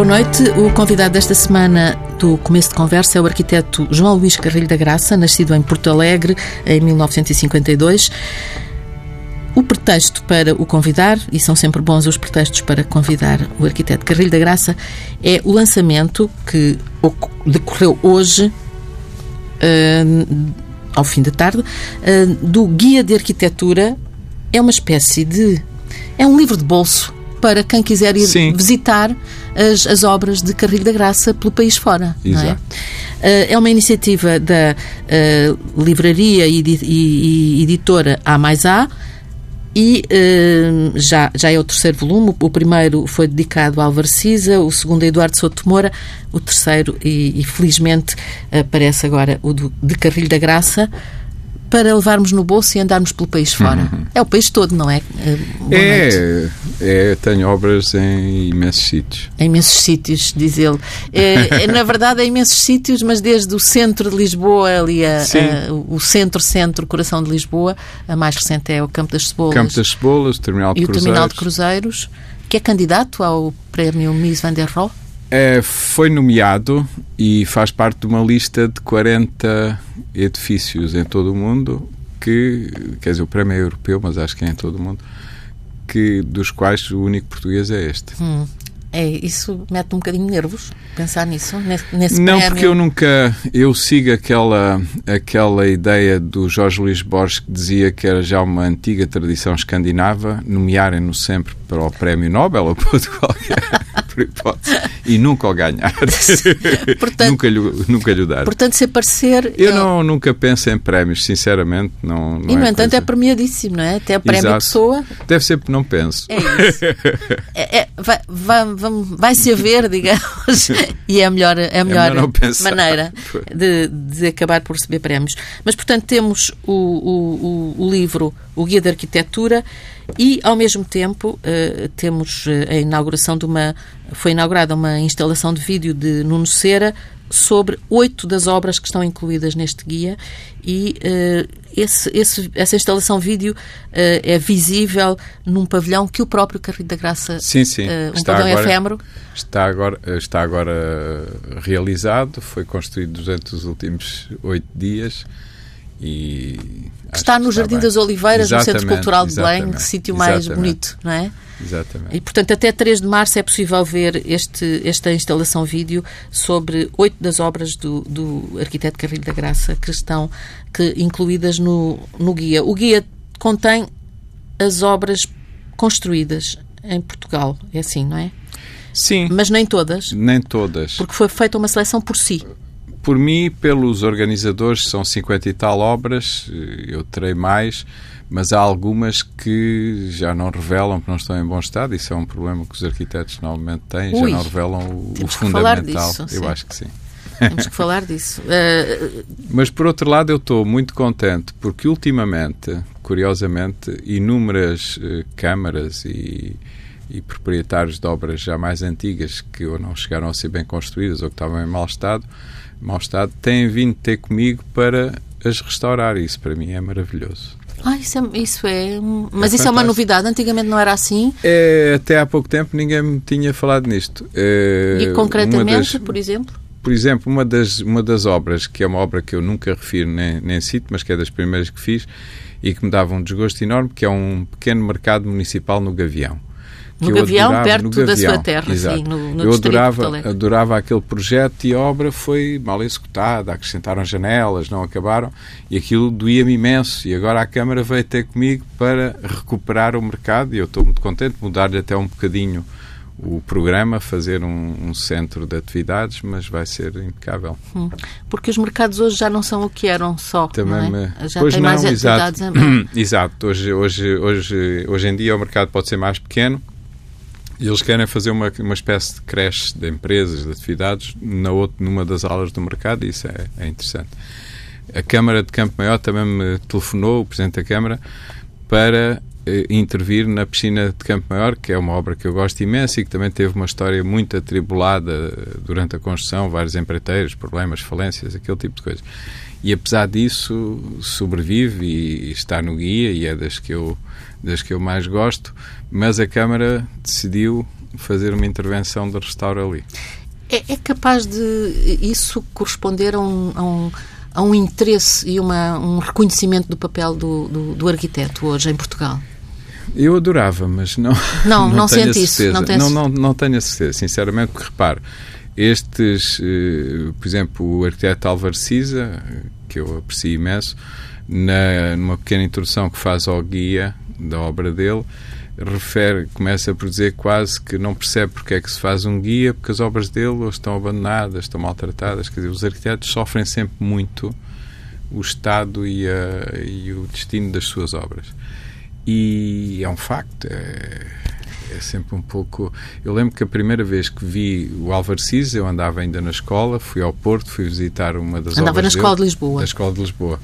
Boa noite. O convidado desta semana do começo de conversa é o arquiteto João Luís Carrilho da Graça, nascido em Porto Alegre em 1952. O pretexto para o convidar, e são sempre bons os pretextos para convidar o arquiteto Carrilho da Graça, é o lançamento que decorreu hoje, uh, ao fim da tarde, uh, do Guia de Arquitetura. É uma espécie de. É um livro de bolso para quem quiser ir Sim. visitar as, as, obras de Carrilho da Graça pelo país fora. Exato. É? É? uma iniciativa da uh, livraria e, e, e, editora A mais A. E uh, já, já é o terceiro volume. O primeiro foi dedicado a Álvaro Cisa, o segundo a Eduardo Souto Moura, o terceiro, e, e felizmente aparece agora o do, de Carrilho da Graça, para levarmos no bolso e andarmos pelo país fora. Uhum. É o país todo, não é? É, é, tenho obras em imensos sítios. Em imensos sítios, diz ele. É, na verdade, é imensos sítios, mas desde o centro de Lisboa, ali a, a, o centro-centro, coração de Lisboa, a mais recente é o Campo das Cebolas. Campo das Cebolas, o Terminal de e Cruzeiros. o Terminal de Cruzeiros, que é candidato ao prémio Miss Van der Rohe. É, foi nomeado e faz parte de uma lista de 40 edifícios em todo o mundo que, quer dizer, o prémio é europeu, mas acho que é em todo o mundo, que, dos quais o único português é este. Hum. É, isso mete um bocadinho nervos, pensar nisso, nesse Não, prémio. porque eu nunca, eu sigo aquela, aquela ideia do Jorge Luís Borges que dizia que era já uma antiga tradição escandinava nomearem-no sempre para o prémio Nobel ou para outro qualquer hipótese, e nunca o ganhar. portanto, nunca, lhe, nunca lhe dar. Portanto, se aparecer... Eu é... não, nunca penso em prémios, sinceramente. Não, não e, no é entanto, coisa... é premiadíssimo, não é? Até o prémio Exato. pessoa... Deve ser porque não penso. É isso. é, é, vai, vai, vai-se haver, digamos, e é a melhor, é a melhor, melhor maneira de, de acabar por receber prémios. Mas, portanto, temos o, o, o, livro O Guia de Arquitetura e, ao mesmo tempo, uh, temos uh, a inauguração de uma. Foi inaugurada uma instalação de vídeo de Nuno Cera sobre oito das obras que estão incluídas neste guia e uh, esse, esse, essa instalação vídeo é visível num pavilhão que o próprio Carrilho da Graça sim, sim. um está pavilhão agora, efêmero. está agora está agora realizado. Foi construído durante os últimos oito dias e está no Jardim das Oliveiras, exatamente, no Centro Cultural de Belém, sítio mais bonito, não é? Exatamente. E, portanto, até 3 de março é possível ver este, esta instalação vídeo sobre oito das obras do, do arquiteto Carrilho da Graça que estão que, incluídas no, no guia. O guia contém as obras construídas em Portugal, é assim, não é? Sim. Mas nem todas? Nem todas. Porque foi feita uma seleção por si por mim pelos organizadores, são 50 e tal obras, eu terei mais, mas há algumas que já não revelam, que não estão em bom estado. Isso é um problema que os arquitetos normalmente têm, Ui, já não revelam o, o fundamental. Disso, eu acho que sim. Temos que falar disso. Uh... Mas, por outro lado, eu estou muito contente porque, ultimamente, curiosamente, inúmeras uh, câmaras e, e, proprietários de obras já mais antigas que ou não chegaram a ser bem construídas ou que estavam em mau estado mau estado, têm vindo ter comigo para as restaurar. Isso para mim é maravilhoso. Ah, isso é, isso é mas é isso é uma novidade. Antigamente não era assim. É, até há pouco tempo ninguém me tinha falado nisto. É, e concretamente, das, por exemplo? Por exemplo, uma das, uma das obras, que é uma obra que eu nunca refiro nem, nem cito, mas que é das primeiras que fiz e que me dava um desgosto enorme, que é um pequeno mercado municipal no Gavião no Gavião, adorava, perto no Gavião, da sua terra, exato. sim, no, no Eu adorava, adorava aquele projeto e a obra foi mal executada, acrescentaram janelas, não acabaram, e aquilo doía-me imenso. E agora a Câmara veio ter comigo para recuperar o mercado, e eu estou muito contente, mudar-lhe até um bocadinho o programa, fazer um, um, centro de atividades, mas vai ser impecável. Hum. Porque os mercados hoje já não são o que eram só. Também não é? me... Já pois tem não, mais exato. atividades. exato. Hoje, hoje, hoje, hoje em dia o mercado pode ser mais pequeno, e eles querem fazer uma, uma espécie de creche de empresas, de atividades, na outra, numa das aulas do mercado, e isso é, é interessante. A Câmara de Campo Maior também me telefonou, o Presidente da Câmara, para eh, intervir na piscina de Campo Maior, que é uma obra que eu gosto imenso e que também teve uma história muito atribulada eh, durante a construção, vários empreiteiros, problemas, falências, aquele tipo de coisa. E apesar disso, sobrevive e está no guia e é das que eu, das que eu mais gosto, mas a Câmara decidiu fazer uma intervenção de restauro ali. É, é capaz de isso corresponder a um, a um, a um interesse e uma, um reconhecimento do papel do, do, do arquiteto hoje em Portugal? Eu adorava, mas não. Não, não, não sente isso. Não, não, não, não tenho a certeza, sinceramente, porque repare, estes, eh, por exemplo, o arquiteto Álvaro Cisa, que eu aprecio imenso, na, numa pequena introdução que faz ao guia da obra dele, refere, começa por dizer quase que não percebe porque é que se faz um guia, porque as obras dele estão abandonadas, estão maltratadas. Quer dizer, os arquitetos sofrem sempre muito o estado e, a, e o destino das suas obras. E é um facto. É, é sempre um pouco. Eu lembro que a primeira vez que vi o Álvaro Cis, eu andava ainda na escola, fui ao Porto, fui visitar uma das andava obras. Andava na Escola de Lisboa. Da Escola de Lisboa.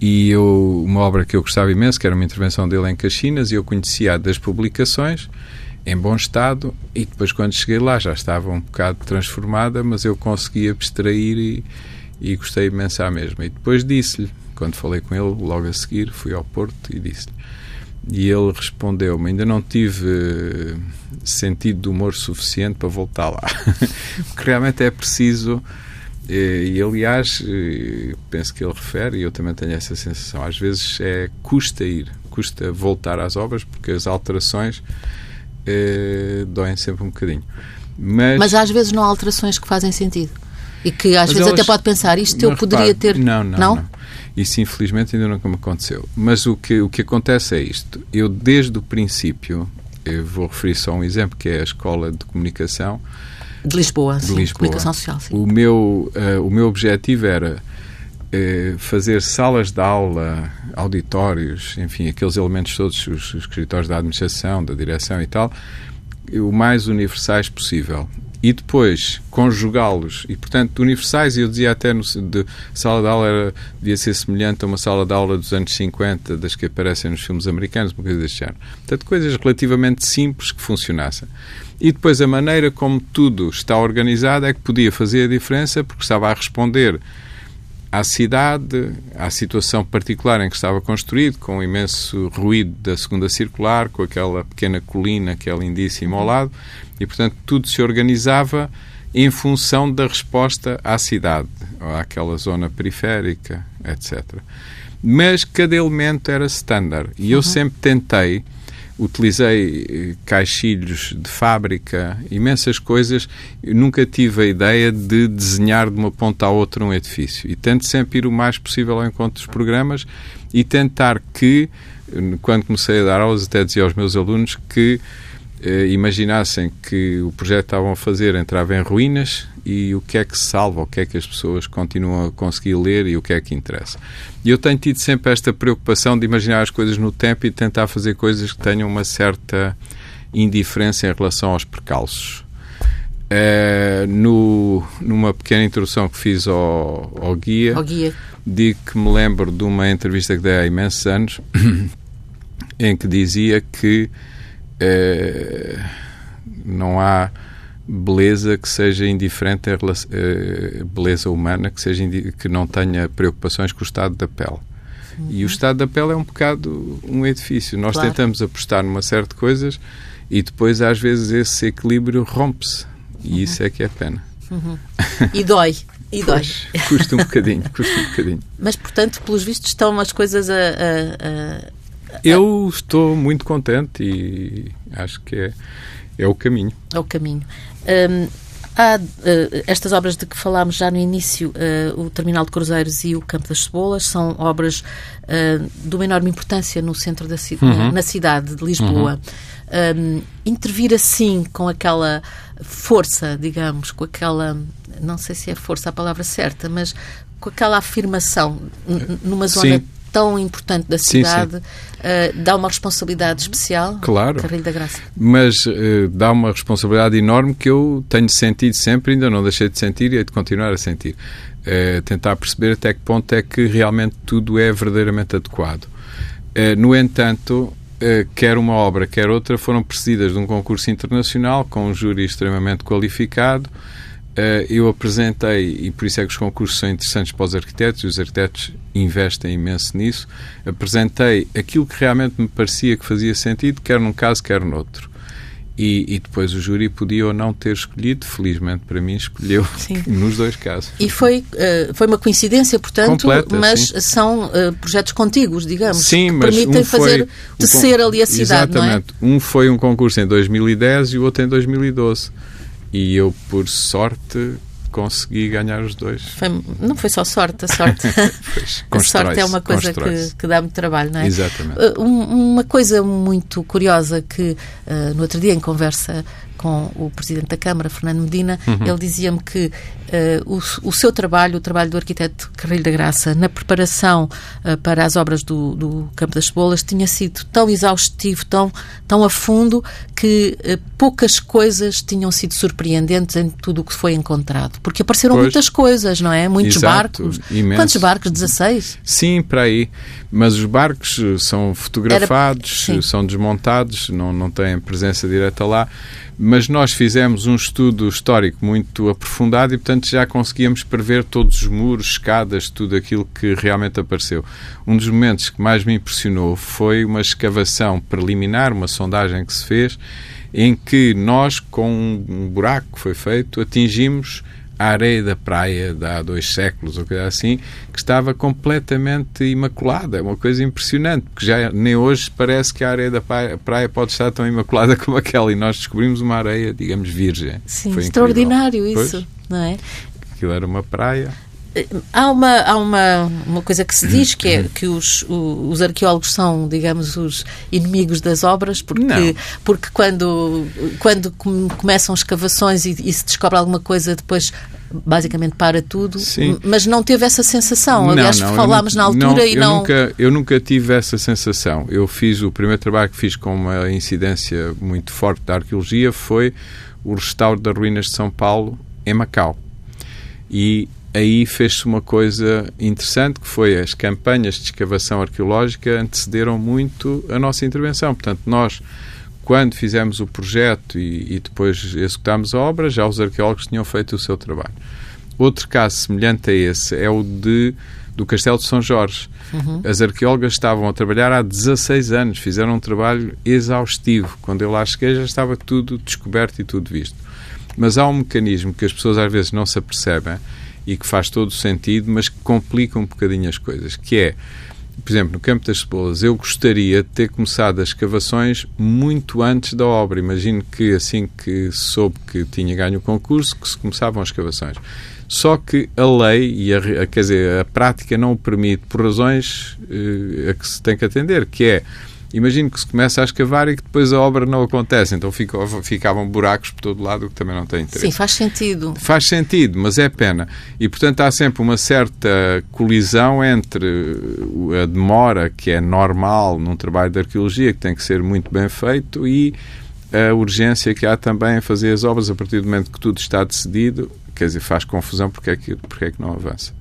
E eu, uma obra que eu gostava imenso, que era uma intervenção dele em Caxinas, e eu conhecia das publicações, em bom estado, e depois quando cheguei lá já estava um bocado transformada, mas eu consegui abstrair e, e gostei imenso à mesma. E depois disse-lhe, quando falei com ele, logo a seguir, fui ao Porto e disse-lhe. E ele respondeu-me: Ainda não tive eh, sentido de humor suficiente para voltar lá. Porque realmente é preciso e, aliás, penso que ele refere, e eu também tenho essa sensação, às vezes é custa ir, custa voltar às obras, porque as alterações eh, doem sempre um bocadinho. Mas, Mas às vezes não há alterações que fazem sentido. E que às vezes elas, até pode pensar, isto eu poderia repare, ter. Não, não, não, não. Isso infelizmente ainda nunca me aconteceu. Mas o que, o que acontece é isto. Eu, desde o princípio, eu vou referir só um exemplo, que é a Escola de Comunicação, de Lisboa, de sim, Lisboa. comunicação social. Sim. O, meu, uh, o meu objetivo era uh, fazer salas de aula, auditórios, enfim, aqueles elementos todos, os, os escritórios da administração, da direção e tal, o mais universais possível e depois conjugá-los. E portanto universais eu dizia até no, de sala de aula era, devia ser semelhante a uma sala de aula dos anos 50 das que aparecem nos filmes americanos uma coisa deste género. Portanto coisas relativamente simples que funcionassem. E depois a maneira como tudo está organizado é que podia fazer a diferença porque estava a responder à cidade, à situação particular em que estava construído, com o imenso ruído da segunda circular, com aquela pequena colina que é lindíssima ao lado, e portanto tudo se organizava em função da resposta à cidade, àquela zona periférica, etc. Mas cada elemento era standard, e eu uhum. sempre tentei utilizei eh, caixilhos de fábrica, imensas coisas. Nunca tive a ideia de desenhar de uma ponta à outra um edifício. E tento sempre ir o mais possível ao encontro dos programas e tentar que, quando comecei a dar aulas, até dizia aos meus alunos que eh, imaginassem que o projeto que estavam a fazer entrava em ruínas e o que é que se salva, o que é que as pessoas continuam a conseguir ler e o que é que interessa. E eu tenho tido sempre esta preocupação de imaginar as coisas no tempo e tentar fazer coisas que tenham uma certa indiferença em relação aos percalços. Uh, no, numa pequena introdução que fiz ao, ao, guia, ao guia, digo que me lembro de uma entrevista que dei há imensos anos em que dizia que não há beleza que seja indiferente à uh, beleza humana que seja que não tenha preocupações com o estado da pele. Uhum. E o estado da pele é um bocado um edifício. Nós claro. tentamos apostar numa série de coisas e depois às vezes esse equilíbrio rompe-se. E uhum. isso é que é pena. Uhum. E dói. E dói. Pois, custa um bocadinho, custa um bocadinho. Mas, portanto, pelos vistos, estão as coisas a, a, a... Eu estou muito contente e acho que é, é o caminho. É o caminho. Um, há uh, estas obras de que falámos já no início, uh, o Terminal de Cruzeiros e o Campo das Cebolas, são obras uh, de uma enorme importância no centro da ci uhum. na cidade de Lisboa. Uhum. Um, intervir assim, com aquela força, digamos, com aquela. Não sei se é força a palavra certa, mas com aquela afirmação numa zona. Sim tão importante da cidade sim, sim. Uh, dá uma responsabilidade especial claro. Carrilho da Graça? Mas uh, dá uma responsabilidade enorme que eu tenho sentido sempre ainda não deixei de sentir e hei de continuar a sentir. Uh, tentar perceber até que ponto é que realmente tudo é verdadeiramente adequado. No entanto quer uma obra, quer outra, foram precedidas de um concurso internacional com um júri extremamente qualificado, eu apresentei, e por isso é que os concursos são interessantes para os arquitetos, e os arquitetos investem imenso nisso, apresentei aquilo que realmente me parecia que fazia sentido, quer num caso, quer noutro. E, e, depois o júri podia ou não ter escolhido, felizmente para mim escolheu sim. nos dois casos. E foi, uh, foi uma coincidência, portanto, Completa, mas sim. são uh, projetos contíguos, digamos, sim, que permitem um fazer tecer ali a cidade, Exatamente. É? Um foi um concurso em 2010 e o outro em 2012. E eu, por sorte, consegui ganhar os dois. Foi, não foi só sorte, a sorte. a sorte é uma coisa que, que, dá muito trabalho, não é? Exatamente. Uh, uma coisa muito curiosa que uh, no outro dia, em conversa com o Presidente da Câmara, Fernando Medina, uhum. ele dizia-me que uh, o, o, seu trabalho, o trabalho do arquiteto Carrilho da Graça, na preparação uh, para as obras do, do, Campo das Cebolas, tinha sido tão exaustivo, tão, tão a fundo, que uh, poucas coisas tinham sido surpreendentes em tudo o que foi encontrado. Porque apareceram pois. muitas coisas, não é? Muitos Exato, barcos. Imenso. Quantos barcos? 16? Sim, para aí. Mas os barcos são fotografados, Era... são desmontados, não, não têm presença direta lá mas nós fizemos um estudo histórico muito aprofundado e, portanto, já conseguíamos prever todos os muros, escadas, tudo aquilo que realmente apareceu. Um dos momentos que mais me impressionou foi uma escavação preliminar, uma sondagem que se fez, em que nós, com um buraco que foi feito, atingimos a areia da praia de há dois séculos ou coisa assim, que estava completamente imaculada. É uma coisa impressionante, porque já nem hoje parece que a areia da praia pode estar tão imaculada como aquela. E nós descobrimos uma areia, digamos, virgem. Sim, Foi extraordinário incrível. isso, pois, não é? Aquilo era uma praia. Há uma, há uma, uma coisa que se diz que é que os, os arqueólogos são, digamos, os inimigos das obras, porque, porque quando, quando começam escavações e, e, se descobre alguma coisa, depois basicamente para tudo, Sim. mas não teve essa sensação. Aliás, não, não, falámos na altura não, e não. Eu nunca, eu nunca tive essa sensação. Eu fiz o primeiro trabalho que fiz com uma incidência muito forte da arqueologia foi o restauro das ruínas de São Paulo em Macau. E aí fez-se uma coisa interessante que foi as campanhas de escavação arqueológica antecederam muito a nossa intervenção. Portanto, nós, quando fizemos o projeto e, e depois executámos a obra, já os arqueólogos tinham feito o seu trabalho. Outro caso semelhante a esse é o de do Castelo de São Jorge. Uhum. As arqueólogas estavam a trabalhar há 16 anos, fizeram um trabalho exaustivo. Quando eu lá cheguei já estava tudo descoberto e tudo visto. Mas há um mecanismo que as pessoas às vezes não se apercebem, e que faz todo o sentido, mas que complica um bocadinho as coisas, que é, por exemplo, no campo das cebolas, eu gostaria de ter começado as escavações muito antes da obra. Imagino que assim que soube que tinha ganho o concurso, que se começavam as escavações. Só que a lei e a, quer dizer, a prática não o permite por razões uh, a que se tem que atender, que é imagino que se começa a escavar e que depois a obra não acontece, então ficavam buracos por todo lado, o que também não tem interesse. Sim, faz sentido. Faz sentido, mas é pena. E, portanto, há sempre uma certa colisão entre a demora, que é normal num trabalho de arqueologia, que tem que ser muito bem feito, e a urgência que há também em fazer as obras a partir do momento que tudo está decidido, quer dizer, faz confusão porque é que, porque é que não avança.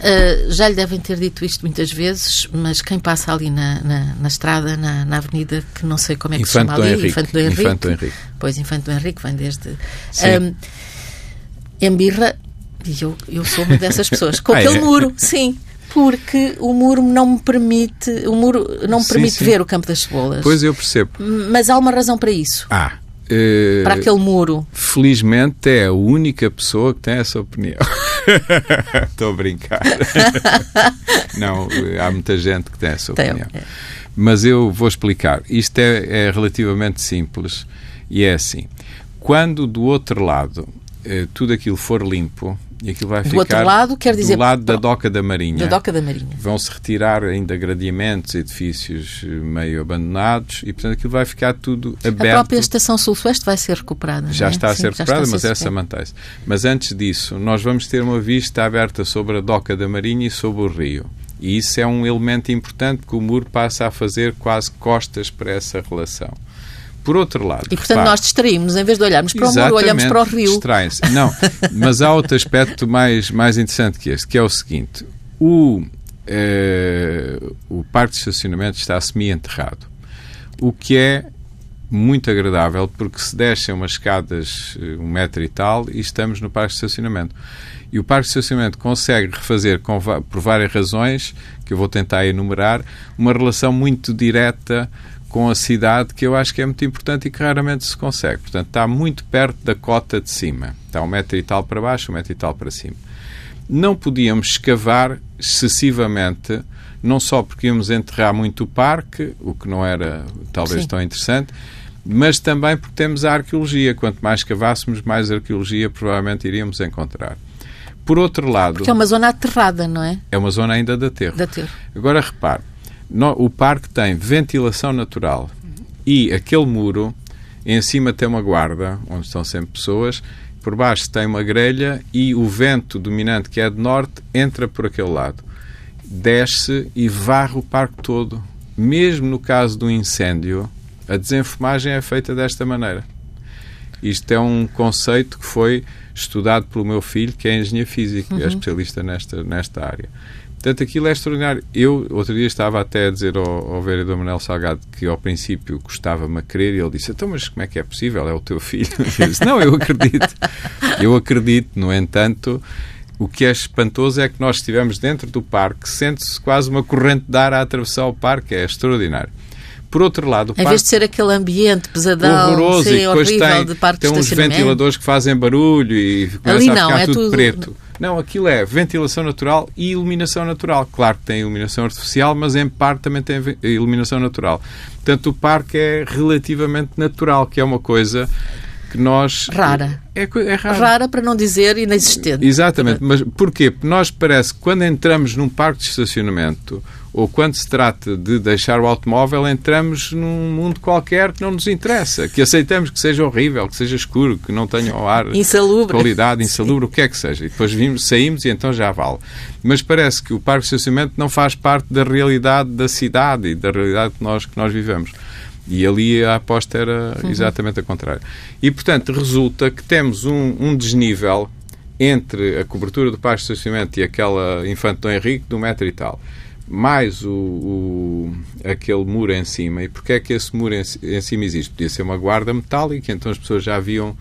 Uh, já lhe devem ter dito isto muitas vezes, mas quem passa ali na, na, na estrada, na, na, avenida, que não sei como é que Infante se chama ali, Henrique. Infante do Henrique. Infante do Henrique. Pois, Infante do Henrique vem desde. Um, embirra, e eu, eu sou uma dessas pessoas, com ah, aquele é? muro, sim. Porque o muro não me permite, o muro não me sim, permite sim. ver o campo das cebolas. Pois eu percebo. Mas há uma razão para isso. Ah, Uh, para aquele muro. Felizmente é a única pessoa que tem essa opinião. Estou a brincar. Não, há muita gente que tem essa opinião. Tem, é. Mas eu vou explicar. Isto é, é, relativamente simples e é assim. Quando do outro lado eh, tudo aquilo for limpo, e aquilo vai do ficar outro lado, quer dizer, do lado da Doca da Marinha. Da Doca da Marinha. Vão-se retirar ainda gradiamentos, edifícios eh, meio abandonados e, portanto, aquilo vai ficar tudo aberto. A própria Estação Sul-Sueste vai ser recuperada. Já é? está a ser Sim, recuperada, mas essa mantém-se. Mas antes disso, nós vamos ter uma vista aberta sobre a Doca da Marinha e sobre o rio. E isso é um elemento importante que o muro passa a fazer quase costas para essa relação. Por outro lado. E portanto nós distraímos, em vez de olharmos para o muro, olhamos para o rio. Distraem-se. Não, mas há outro aspecto mais, mais interessante que este, que é o seguinte: o, eh, o parque de estacionamento está semi-enterrado. O que é muito agradável porque se descem umas escadas eh, um metro e tal e estamos no parque de estacionamento. E o parque de estacionamento consegue refazer, com, por várias razões, que eu vou tentar enumerar, uma relação muito direta com a cidade que eu acho que é muito importante e que raramente se consegue. Portanto, está muito perto da cota de cima. Está um metro e tal para baixo, um metro e tal para cima. Não podíamos escavar excessivamente, não só porque íamos enterrar muito o parque, o que não era talvez Sim. tão interessante, mas também porque temos a arqueologia. Quanto mais cavássemos, mais arqueologia provavelmente iríamos encontrar. Por outro lado. Porque é uma zona aterrada, não é? É uma zona ainda de aterro. De aterro. Agora repare, no, o parque tem ventilação natural e aquele muro, em cima tem uma guarda, onde estão sempre pessoas, por baixo tem uma grelha e o vento dominante, que é de norte, entra por aquele lado. Desce e varre o parque todo. Mesmo no caso do incêndio, a desenfumagem é feita desta maneira. Isto é um conceito que foi estudado pelo meu filho, que é engenheiro físico, uhum. é especialista nesta, nesta área. Portanto, aquilo é extraordinário. Eu, outro dia, estava até a dizer ao, ao vereador Manuel Salgado que, ao princípio, gostava-me a crer, e ele disse: Então, mas como é que é possível? É o teu filho? Eu disse: Não, eu acredito. Eu acredito, no entanto. O que é espantoso é que nós estivemos dentro do parque, sente-se quase uma corrente de ar a atravessar o parque, é extraordinário. Por outro lado, em vez de ser aquele ambiente pesadão, horroroso sim, e depois horrível tem, de parque tem uns ventiladores que fazem barulho e começa não, a ficar é tudo, tudo preto. Não, aquilo é ventilação natural e iluminação natural. Claro que tem iluminação artificial, mas em parte também tem iluminação natural. Portanto, o parque é relativamente natural, que é uma coisa que nós... Rara. É, é rara. Rara para não dizer inexistente. Exatamente. Mas porquê? Porque nós parece que quando entramos num parque de estacionamento ou quando se trata de deixar o automóvel, entramos num mundo qualquer que não nos interessa, que aceitamos que seja horrível, que seja escuro, que não tenha o ar insalubre. qualidade, insalubre, Sim. o que é que seja. E depois vimos, saímos e então já vale. Mas parece que o parque de estacionamento não faz parte da realidade da cidade e da realidade que nós, que nós vivemos. E ali a aposta era uhum. exatamente a contrária. E, portanto, resulta que temos um, um desnível entre a cobertura do parque de estacionamento e aquela Infante Dom Henrique de um metro e tal mais o, o, aquele muro em cima. E porquê é que esse muro em, em, cima existe? Podia ser uma guarda metálica, então as pessoas já viam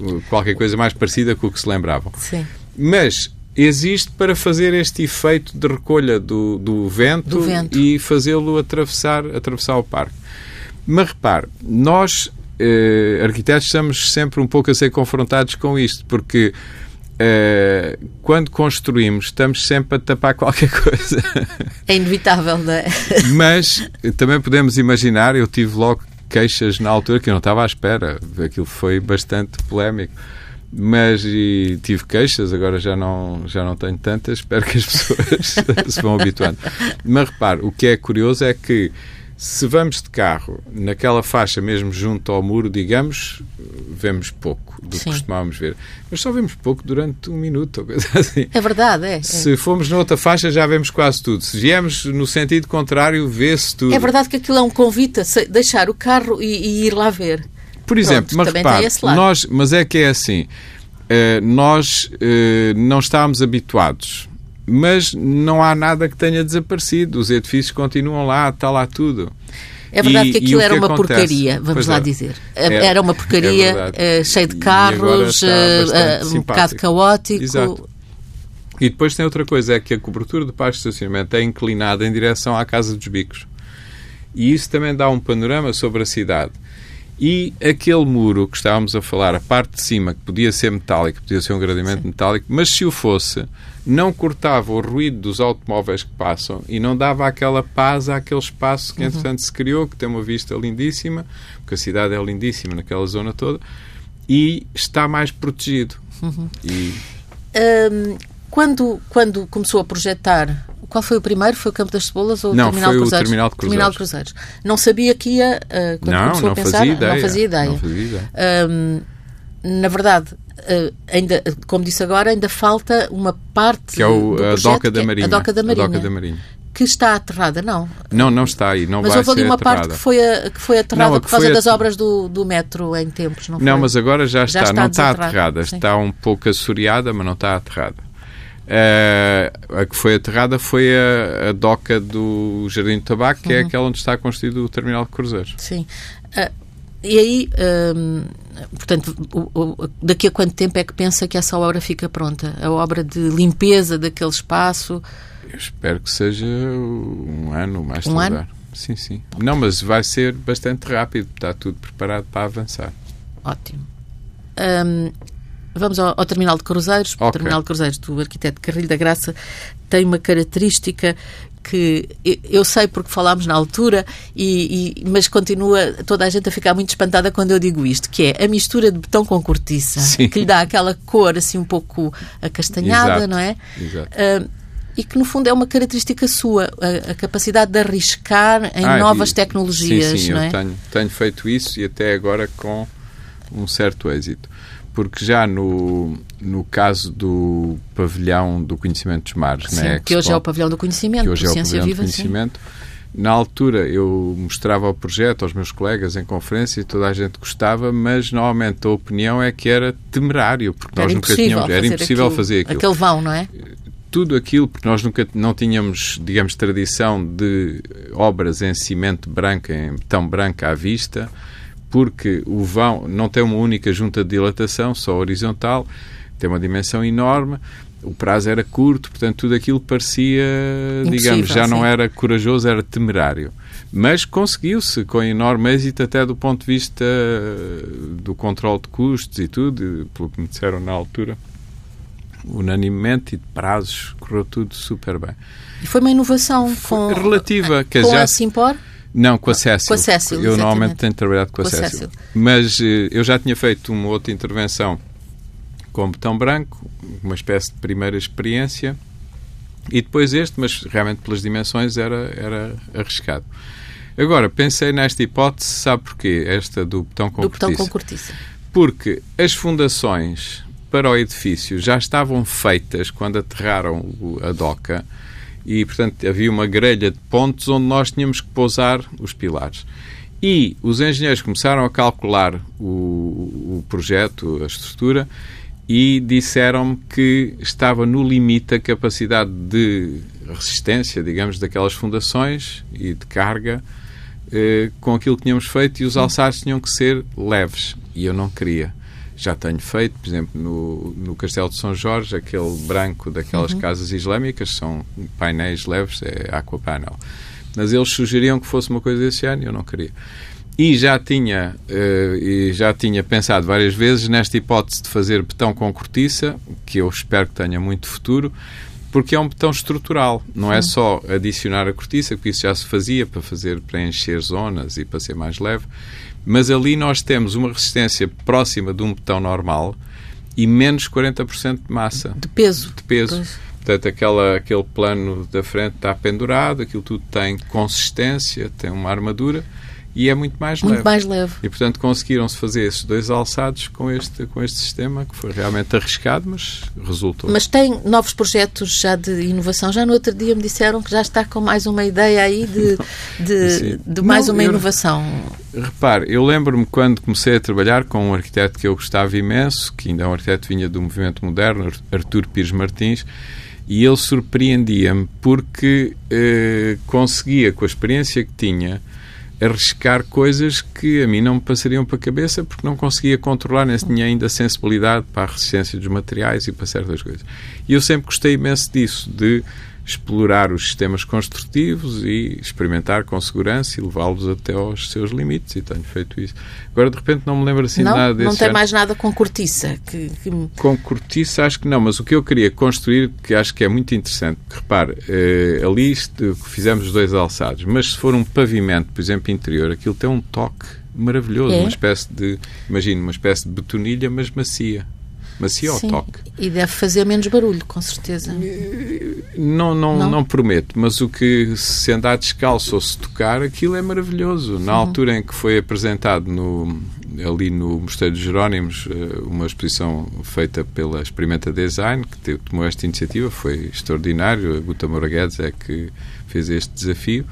uh, qualquer coisa mais parecida com o que se lembravam. Sim. Mas existe para fazer este efeito de recolha do, do vento, do vento. e fazê-lo atravessar, atravessar o parque. Mas repare, nós, eh, arquitetos, estamos sempre um pouco a ser confrontados com isto, porque Uh, quando construímos, estamos sempre a tapar qualquer coisa. É inevitável, não é? Mas também podemos imaginar, eu tive logo queixas na altura que eu não estava à espera. Aquilo foi bastante polémico. Mas tive queixas, agora já não, já não tenho tantas, espero que as pessoas se vão habituando. Mas repare, o que é curioso é que se vamos de carro naquela faixa mesmo junto ao muro, digamos, vemos pouco do Sim. que costumávamos ver. Mas só vemos pouco durante um minuto ou coisa assim. É verdade, é. Se é. formos noutra faixa já vemos quase tudo. Se viemos no sentido contrário, vê-se tudo. É verdade que aquilo é um convite a deixar o carro e, e ir lá ver. Por exemplo, Pronto, mas repare, nós, mas é que é assim, uh, nós uh, não estávamos habituados mas não há nada que tenha desaparecido. Os edifícios continuam lá, está lá tudo. É verdade e, que aquilo era uma acontece? porcaria, vamos lá é. dizer. É, era uma porcaria é uh, cheia de carros, uh, um bocado caótico. Exato. E depois tem outra coisa, é que a cobertura do parque de estacionamento é inclinada em direção à Casa dos Bicos. E isso também dá um panorama sobre a cidade. E aquele muro que estávamos a falar, a parte de cima, que podia ser metálico, podia ser um gradeamento Sim. metálico, mas se o fosse, não cortava o ruído dos automóveis que passam e não dava aquela paz àquele espaço que, uhum. entretanto, se criou, que tem uma vista lindíssima, porque a cidade é lindíssima naquela zona toda, e está mais protegido. Uhum. E... Um, quando, quando começou a projetar qual foi o primeiro? Foi o Campo das Cebolas ou o não, Terminal foi Cruzeiros? o Terminal de Cruzeiros. Terminal de Cruzeiros. Não sabia que ia, uh, quando não, começou não a pensar, fazia ideia, não fazia ideia. Não fazia ideia. Um, na verdade, uh, ainda, como disse agora, ainda falta uma parte que é o, a, doca da Marinha, a Doca da Marinha. A Doca da Marinha. Que está aterrada, não? Não, não está aí. Não mas vai houve ali uma aterrada. parte que foi, a, que foi aterrada não, por causa das obras do, do metro em tempos, não foi? Não, mas agora já está. Já está não está aterrada. Está um pouco assoreada, mas não está aterrada. Uh, a que foi aterrada foi a, a, doca do Jardim do Tabaco, que é uhum. é aquela onde está construído o terminal de cruzeiros. Sim. Uh, e aí, um, portanto, o, o, daqui a quanto tempo é que pensa que essa obra fica pronta? A obra de limpeza daquele espaço? Eu espero que seja um ano mais um Ano? sim, sim. Não, mas vai ser bastante rápido, está tudo preparado para avançar. Ótimo. Um, vamos ao, ao, terminal de cruzeiros. Okay. O terminal de cruzeiros do arquiteto Carrilho da Graça tem uma característica que eu sei porque falámos na altura, e, e, mas continua toda a gente a ficar muito espantada quando eu digo isto, que é a mistura de betão com cortiça, Sim. que lhe dá aquela cor assim um pouco acastanhada, Exato. não é? Exato. Uh, e que no fundo é uma característica sua, a, a capacidade de arriscar em ah, novas e, tecnologias. Sim, sim, não eu é? tenho, tenho feito isso e até agora com um certo êxito porque já no, no caso do pavilhão do conhecimento dos mares, sim, né, que hoje é o pavilhão do conhecimento, que hoje é o pavilhão Viva, do conhecimento, sim. na altura eu mostrava o projeto aos meus colegas em conferência e toda a gente gostava, mas normalmente a opinião é que era temerário, porque era nós nunca tínhamos, era impossível aquilo, fazer aquilo. Aquele vão, não é? tudo aquilo, porque nós nunca não tínhamos, digamos, tradição de obras em cimento branco, em betão branco à vista, porque o vão não tem uma única junta de dilatação, só horizontal, tem uma dimensão enorme, o prazo era curto, portanto tudo aquilo parecia, digamos, já sim. não era corajoso, era temerário. Mas conseguiu-se com enorme êxito até do ponto de vista do controle de custos e tudo, pelo que me disseram na altura, unanimemente e de prazos, correu tudo super bem. E foi uma inovação com, relativa, que com já, a Simpor? Não, com a Cécil. Com a Cécil, Eu exatamente. normalmente tenho trabalhado com a, com a Cécil. Mas eh, eu já tinha feito uma outra intervenção com betão branco, uma espécie de primeira experiência, e depois este, mas realmente pelas dimensões era, era arriscado. Agora, pensei nesta hipótese, sabe porquê? Esta do betão com do cortiça. Betão com cortiça. Porque as fundações para o edifício já estavam feitas quando aterraram a doca e, portanto, havia uma grelha de pontos onde nós tínhamos que pousar os pilares. E os engenheiros começaram a calcular o, o projeto, a estrutura, e disseram-me que estava no limite a capacidade de resistência, digamos, daquelas fundações e de carga eh, com aquilo que tínhamos feito e os alçares tinham que ser leves. E eu não queria já tenho feito, por exemplo, no, no Castelo de São Jorge, aquele branco daquelas uhum. casas islâmicas, são painéis leves, é aquapanel. Mas eles sugeriam que fosse uma coisa desse ano e eu não queria. E já tinha, uh, e já tinha pensado várias vezes nesta hipótese de fazer betão com cortiça, que eu espero que tenha muito futuro, porque é um betão estrutural, não é só adicionar a cortiça, porque isso já se fazia para fazer para encher zonas e para ser mais leve, mas ali nós temos uma resistência próxima de um betão normal e menos 40% de massa. De peso. De peso. Pois. Portanto, aquela, aquele plano da frente está pendurado, aquilo tudo tem consistência, tem uma armadura e é muito mais muito leve. mais leve. E, portanto, conseguiram-se fazer esses dois alçados com este, com este sistema, que foi realmente arriscado, mas resultou. Mas tem novos projetos já de inovação? Já no outro dia me disseram que já está com mais uma ideia aí de, de, de mais Não, uma eu, inovação. Repare, eu lembro-me quando comecei a trabalhar com um arquiteto que eu gostava imenso, que ainda é um arquiteto vinha do movimento moderno, Artur Pires Martins, e ele surpreendia-me porque eh, conseguia, com a experiência que tinha, arriscar coisas que a mim não me passariam para a cabeça porque não conseguia controlar, nem tinha ainda sensibilidade para a resistência dos materiais e para certas coisas. E eu sempre gostei imenso disso, de explorar os sistemas construtivos e experimentar com segurança e levá-los até aos seus limites e tenho feito isso. Agora, de repente, não me lembro assim não, nada desse Não tem ano. mais nada com cortiça? Que, que... Com cortiça acho que não, mas o que eu queria construir, que acho que é muito interessante, que repare, eh, ali isto, fizemos dois alçados, mas se for um pavimento, por exemplo, interior, aquilo tem um toque maravilhoso, é? uma espécie de, imagine, uma espécie de betonilha, mas macia macio ao toque. E deve fazer menos barulho, com certeza. Não, não, não, não prometo, mas o que se andar descalço ou se tocar, aquilo é maravilhoso. Na uhum. altura em que foi apresentado no, ali no Mosteiro dos Jerónimos eh, uma exposição feita pela Experimenta Design, que tomou esta iniciativa, foi extraordinário. A Guta Moura Guedes é que fez este desafio.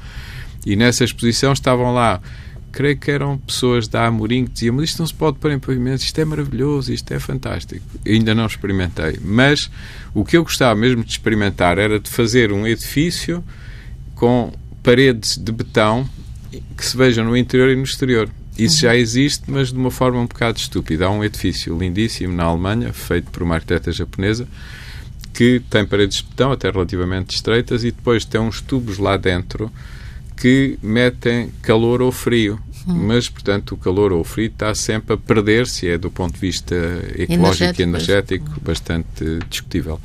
E nessa exposição estavam lá creio que eram pessoas da Amorim que diziam mas isto não se pode pôr em pavimento, isto é maravilhoso, isto é fantástico. Eu ainda não experimentei, mas o que eu gostava mesmo de experimentar era de fazer um edifício com paredes de betão que se vejam no interior e no exterior. Isso uhum. já existe, mas de uma forma um bocado estúpida. Há um edifício lindíssimo na Alemanha, feito por uma arquiteta japonesa, que tem paredes de betão, até relativamente estreitas, e depois tem uns tubos lá dentro que metem calor ou frio. Hum. Mas, portanto, o calor ou o frio está sempre a perder-se, é do ponto de vista ecológico energético, e energético bastante discutível.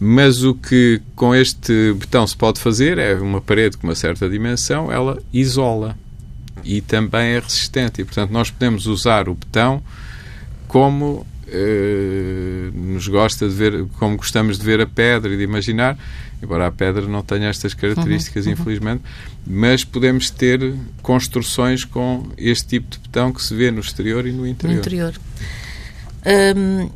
Mas o que com este botão se pode fazer é uma parede com uma certa dimensão, ela isola e também é resistente. E, portanto, nós podemos usar o botão como eh, nos gosta de ver, como gostamos de ver a pedra e de imaginar, embora a pedra não tenha estas características, uhum, uhum. infelizmente, mas podemos ter construções com este tipo de betão que se vê no exterior e no interior. No interior. Hum,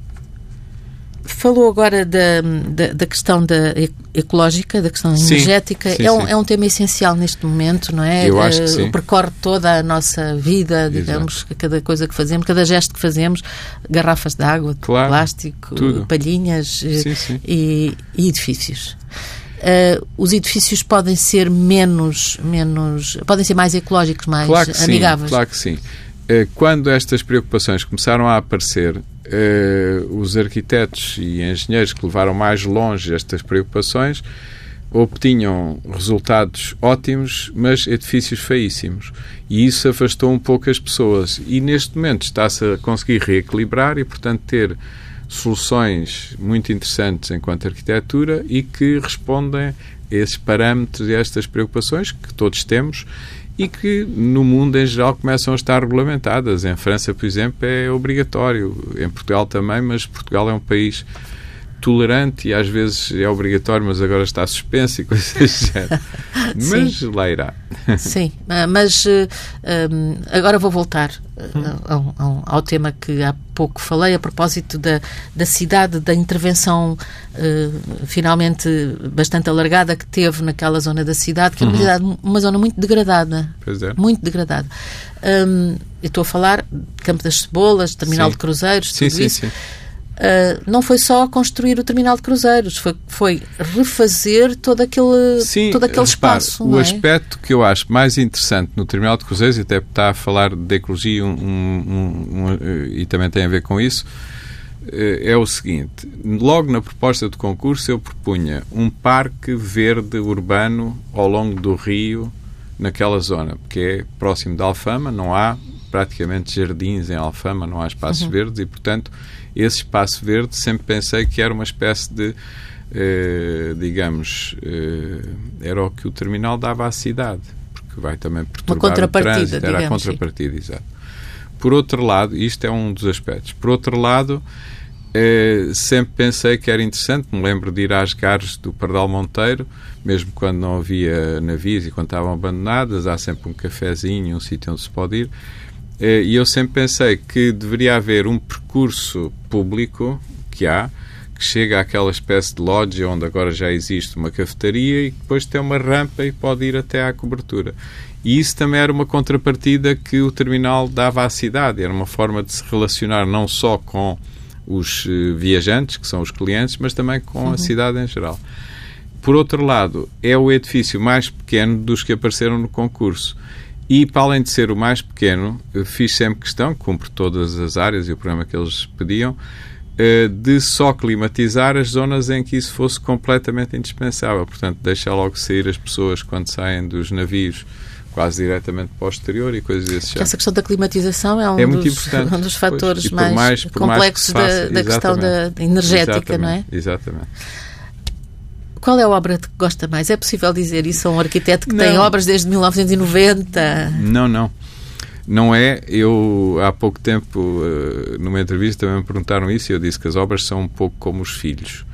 falou agora da, da, da, questão da ecológica, da questão sim, energética. Sim, é, um, é, um, tema essencial neste momento, não é? Eu acho que eh, sim. Percorre toda a nossa vida, digamos, Exato. cada coisa que fazemos, cada gesto que fazemos, garrafas de água, claro, plástico, tudo. palhinhas eh, e, e, edifícios. Uh, os edifícios podem ser menos, menos, podem ser mais ecológicos, mais claro amigáveis. Sim, claro que sim. Quando estas preocupações começaram a aparecer, uh, os arquitetos e engenheiros que levaram mais longe estas preocupações obtinham resultados ótimos, mas edifícios feíssimos. E isso afastou um pouco as pessoas. E neste momento está-se a conseguir reequilibrar e, portanto, ter soluções muito interessantes enquanto arquitetura e que respondem a esses parâmetros e a estas preocupações que todos temos e que no mundo em geral começam a estar regulamentadas. Em França, por exemplo, é obrigatório. Em Portugal também, mas Portugal é um país tolerante e às vezes é obrigatório, mas agora está suspenso e coisas assim. mas lá irá. Sim, mas um, ah, agora vou voltar ah, ao, ao, ao, tema que há pouco falei a propósito da, da cidade, da intervenção uh, finalmente bastante alargada que teve naquela zona da cidade, que é uma, uhum. cidade, uma zona muito degradada. Pois é. Muito degradada. Um, eu estou a falar de Campo das Cebolas, Terminal sim. de Cruzeiros, sim, tudo sim, isso. Sim. Uh, não foi só construir o terminal de cruzeiros, foi, foi refazer todo aquele, Sim, todo aquele repare, espaço. O é? aspecto que eu acho mais interessante no terminal de cruzeiros, e até está a falar de ecologia um, um, um, e também tem a ver com isso, eh, é o seguinte: logo na proposta de concurso eu propunha um parque verde urbano ao longo do rio, naquela zona, porque é próximo de Alfama, não há praticamente jardins em Alfama, não há espaços uhum. verdes e, portanto esse espaço verde sempre pensei que era uma espécie de, eh, digamos, eh, era o que o terminal dava à cidade, porque vai também perturbar o trânsito, era digamos, a contrapartida, sim. exato. Por outro lado, isto é um dos aspectos. Por outro lado, eh, sempre pensei que era interessante, me lembro de ir às gares do Pardal Monteiro, mesmo quando não havia navios e quando estavam abandonadas, há sempre um cafezinho, um sítio onde se pode ir. Eh, e eu sempre pensei que deveria haver um percurso público que há, que chega àquela espécie de lodge onde agora já existe uma cafetaria e depois tem uma rampa e pode ir até à cobertura. E isso também era uma contrapartida que o terminal dava à cidade, era uma forma de se relacionar não só com os eh, viajantes, que são os clientes, mas também com uhum. a cidade em geral. Por outro lado, é o edifício mais pequeno dos que apareceram no concurso. E, para além de ser o mais pequeno, fiz sempre questão, cumpre todas as áreas e o programa que eles pediam, eh, de só climatizar as zonas em que isso fosse completamente indispensável. Portanto, deixar logo sair as pessoas quando saem dos navios quase diretamente para o exterior e coisas desse género. Essa questão da climatização é um, é dos, um dos fatores mais, mais complexos mais da, da questão da energética, não é? Exatamente. Qual é a obra que gosta mais? É possível dizer isso a um arquiteto que não. tem obras desde 1990? Não, não. Não é. Eu, há pouco tempo, eh, numa entrevista, também me perguntaram isso e eu disse que as obras são um pouco como os filhos.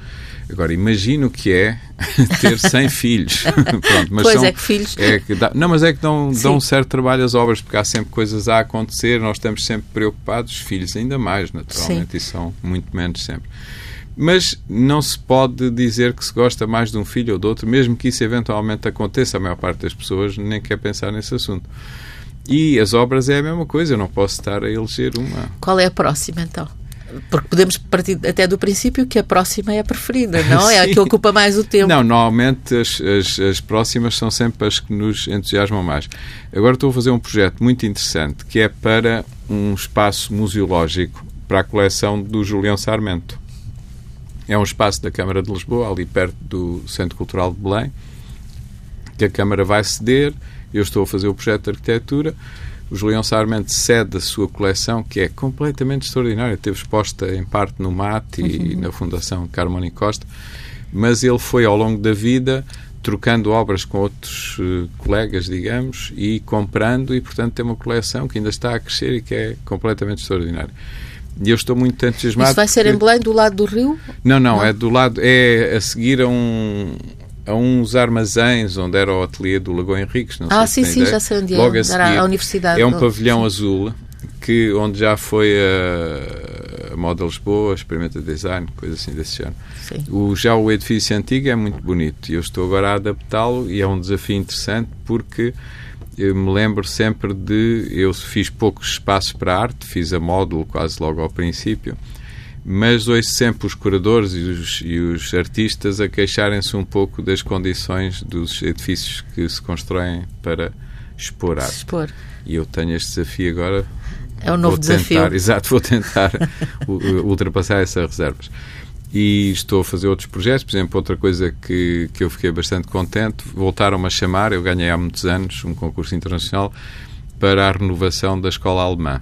Agora, imagino o que é ter 100 filhos. Pronto, mas pois são, é que filhos. É que dá, não, mas é que dão, dão um certo trabalho às obras, porque há sempre coisas a acontecer, nós estamos sempre preocupados, os filhos ainda mais, naturalmente, Sim. e são muito menos sempre. Mas não se pode dizer que se gosta mais de um filho ou de outro, mesmo que isso eventualmente aconteça. A maior parte das pessoas nem quer pensar nesse assunto. E as obras é a mesma coisa, eu não posso estar a eleger uma. Qual é a próxima então? Porque podemos partir até do princípio que a próxima é a preferida, não? É a que ocupa mais o tempo. Não, normalmente as, as, as, próximas são sempre as que nos entusiasmam mais. Agora estou a fazer um projeto muito interessante que é para um espaço museológico para a coleção do Julião Sarmento. É um espaço da Câmara de Lisboa, ali perto do Centro Cultural de Belém, que a Câmara vai ceder, eu estou a fazer o projeto de arquitetura, o Julião Sarmento cede a sua coleção, que é completamente extraordinária, teve exposta em parte no MAT e uhum. na Fundação Carmona Costa, mas ele foi ao longo da vida trocando obras com outros uh, colegas, digamos, e comprando, e portanto tem uma coleção que ainda está a crescer e que é completamente extraordinária. E eu estou muito entusiasmado. Isso vai ser porque... em Belém, do lado do rio? Não, não, não, é do lado, é a seguir a um, a uns armazéns onde era o ateliê do Lagoa Henriques. Não ah, sim, sim, já sei onde é. Logo a, seguir, a universidade. É um pavilhão sim. azul que, onde já foi a, a Moda Lisboa, Experimenta Design, coisa assim desse género. Sim. O, já o edifício antigo é muito bonito e eu estou agora a adaptá-lo e é um desafio interessante porque eu me lembro sempre de. Eu fiz poucos espaços para arte, fiz a módulo quase logo ao princípio mas ouço sempre os curadores e os, e os artistas a queixarem-se um pouco das condições dos edifícios que se constroem para expor arte. Expor. E eu tenho este desafio agora. É um novo vou tentar, desafio. Exato, vou tentar ultrapassar essas reservas. E estou a fazer outros projetos, por exemplo, outra coisa que, que eu fiquei bastante contente, voltaram-me a chamar, eu ganhei há muitos anos um concurso internacional para a renovação da escola alemã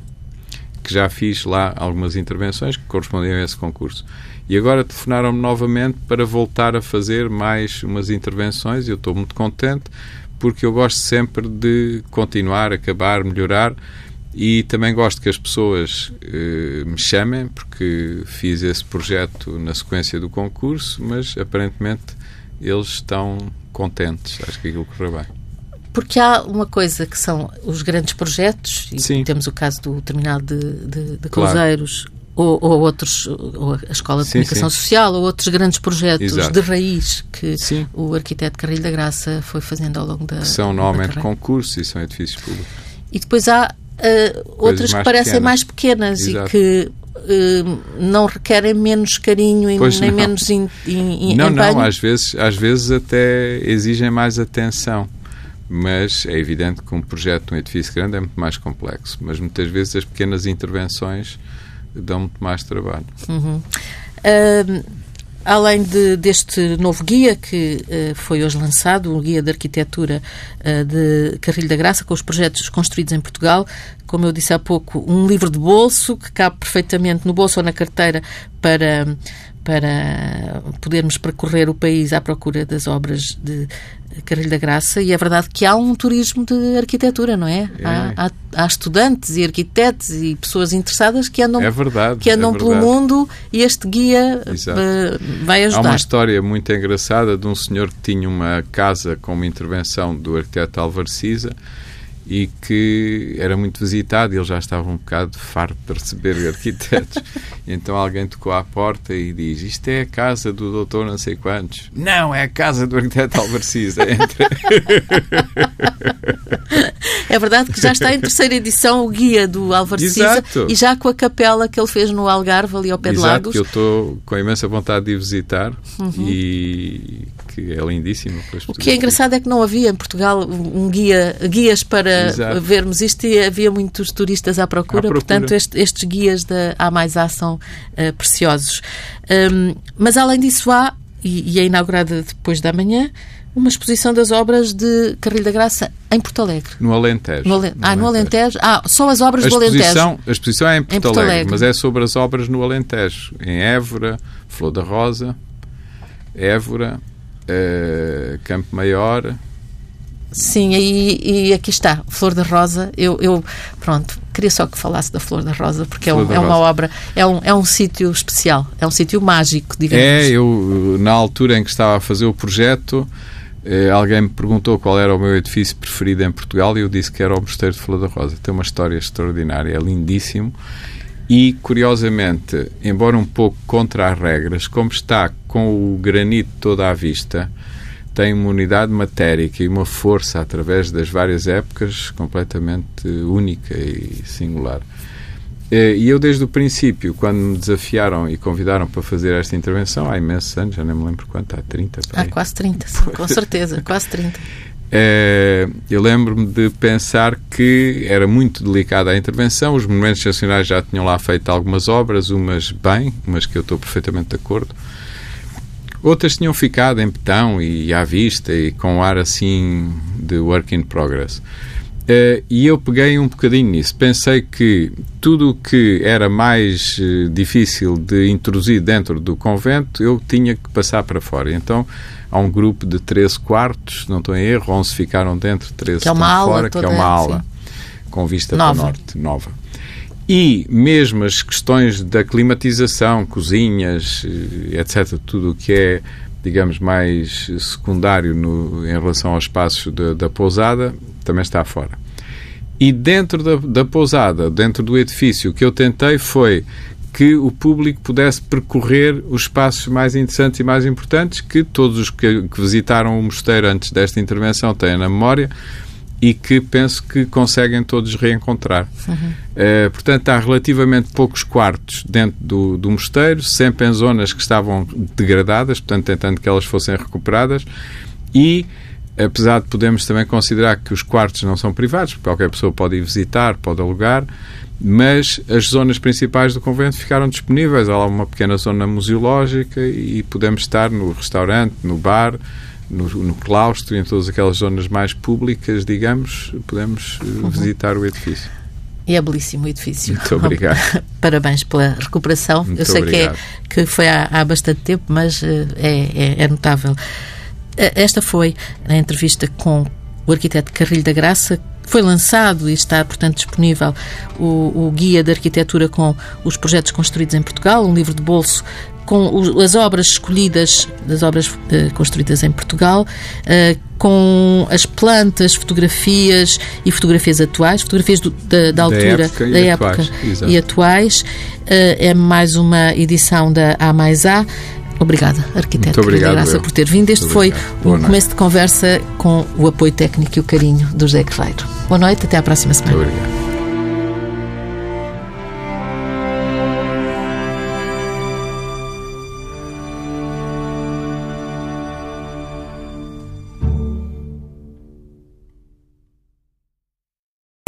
que já fiz lá algumas intervenções que correspondiam a esse concurso. E agora telefonaram-me novamente para voltar a fazer mais umas intervenções e eu estou muito contente porque eu gosto sempre de continuar, acabar, melhorar e também gosto que as pessoas eh, me chamem porque fiz esse projeto na sequência do concurso, mas aparentemente eles estão contentes. Acho que aquilo correu bem. Porque há uma coisa que são os grandes projetos, e Sim. temos o caso do terminal de, de, de Cruzeiros, claro. ou, ou, outros, ou a Escola de sim, Comunicação sim. Social, ou outros grandes projetos Exato. de raiz que sim. o arquiteto Carrilho da Graça foi fazendo ao longo da. Que são normalmente concursos e são edifícios públicos. E depois há uh, outras que parecem pequenas. mais pequenas Exato. e que uh, não requerem menos carinho e nem não. menos in, in, in, Não, empenho. não, às vezes, às vezes até exigem mais atenção mas é evidente que um projeto, um edifício grande é muito mais complexo, mas muitas vezes as pequenas intervenções dão muito mais trabalho. Uhum. Uh, além de, deste novo guia que uh, foi hoje lançado, o Guia de Arquitetura uh, de Carrilho da Graça, com os projetos construídos em Portugal, como eu disse há pouco, um livro de bolso que cabe perfeitamente no bolso ou na carteira para, para podermos percorrer o país à procura das obras de Carrilho da Graça e é verdade que há um turismo de arquitetura, não é? é. Há, há, há, estudantes e arquitetos e pessoas interessadas que andam, é verdade, que andam é pelo mundo e este guia uh, vai ajudar. Há uma história muito engraçada de um senhor que tinha uma casa com uma intervenção do arquiteto Álvaro Cisa e que era muito visitado e ele já estava um bocado farto de receber arquitetos. então alguém tocou à porta e diz: Isto é a casa do doutor não sei quantos. Não, é a casa do arquiteto Alvarciza. é verdade que já está em terceira edição o guia do Alvarciza e já com a capela que ele fez no Algarve, ali ao pé Exato, de Lagos. que eu estou com imensa vontade de ir visitar uhum. e que é lindíssimo. O que é engraçado é que não havia em Portugal um guia, guias para Exato. vermos isto e havia muitos turistas à procura, à procura. portanto este, estes guias da A Mais A são uh, preciosos. Um, mas além disso há, e, e é inaugurada depois da manhã, uma exposição das obras de Carrilho da Graça em Porto Alegre. No Alentejo. No Ale... no ah, no Alentejo. Ah, só as obras a do Alentejo. A exposição é em Porto, em Porto Alegre, Alegre, mas é sobre as obras no Alentejo. Em Évora, Flor da Rosa, Évora, uh, Campo Maior. Sim, e, e, aqui está, Flor da Rosa. Eu, eu, pronto, queria só que falasse da Flor da Rosa, porque é, um, é, uma obra, é um, é um sítio especial, é um sítio mágico, digamos. É, eu, na altura em que estava a fazer o projeto, eh, alguém me perguntou qual era o meu edifício preferido em Portugal e eu disse que era o Mosteiro de Flor da Rosa. Tem uma história extraordinária, é lindíssimo e, curiosamente, embora um pouco contra as regras, como está com o granito toda à vista, tem uma unidade matérica e uma força através das várias épocas completamente única e singular. Eh, e eu, desde o princípio, quando me desafiaram e convidaram para fazer esta intervenção, há imensos anos, já nem me lembro quanto, há 30? Há quase 30, sim, com certeza, quase 30. É, eu lembro-me de pensar que era muito delicada a intervenção. Os monumentos nacionais já tinham lá feito algumas obras, umas bem, umas que eu estou perfeitamente de acordo. Outras tinham ficado em betão e à vista e com ar assim de work in progress. Uh, e eu peguei um bocadinho nisso. Pensei que tudo o que era mais uh, difícil de introduzir dentro do convento, eu tinha que passar para fora. Então, há um grupo de 13 quartos, não estou em erro, 11 ficaram dentro, 13 que é uma estão fora, que é uma aula com vista nova. para o norte, nova. E mesmo as questões da climatização, cozinhas, eh, etc., tudo o que é digamos, mais secundário no, em relação aos espaços de, da pousada, também está fora. E dentro da, da pousada, dentro do edifício, o que eu tentei foi que o público pudesse percorrer os espaços mais interessantes e mais importantes que todos os que, que visitaram o mosteiro antes desta intervenção têm na memória e que penso que conseguem todos reencontrar. Uhum. Uh, portanto, há relativamente poucos quartos dentro do, do mosteiro, sempre em zonas que estavam degradadas, portanto, tentando que elas fossem recuperadas e apesar de podermos também considerar que os quartos não são privados, porque qualquer pessoa pode ir visitar, pode alugar, mas as zonas principais do convento ficaram disponíveis. Há lá uma pequena zona museológica e podemos estar no restaurante, no bar, no, no claustro e em todas aquelas zonas mais públicas, digamos, podemos eh, uhum. visitar o edifício. E é belíssimo o edifício. Muito obrigado. Parabéns pela recuperação. Muito Eu sei que, é, que foi há, há bastante tempo, mas eh, é, é, é notável. Eh, esta foi a entrevista com o arquiteto Carrilho da Graça, foi lançado e está, portanto, disponível o, o, Guia de Arquitetura com os projetos construídos em Portugal, um livro de bolso com as obras escolhidas, das obras uh, construídas em Portugal, uh, com as plantas, fotografias e fotografias atuais, fotografias do, da, da, altura, da época, da e, época atuais, e atuais. Uh, é mais uma edição da A mais A. Obrigada, arquiteto Muito obrigado, Graça, por ter vindo. Este foi o começo de conversa com o apoio técnico e o carinho do José Guerreiro. Boa noite, até à próxima semana. Muito obrigado.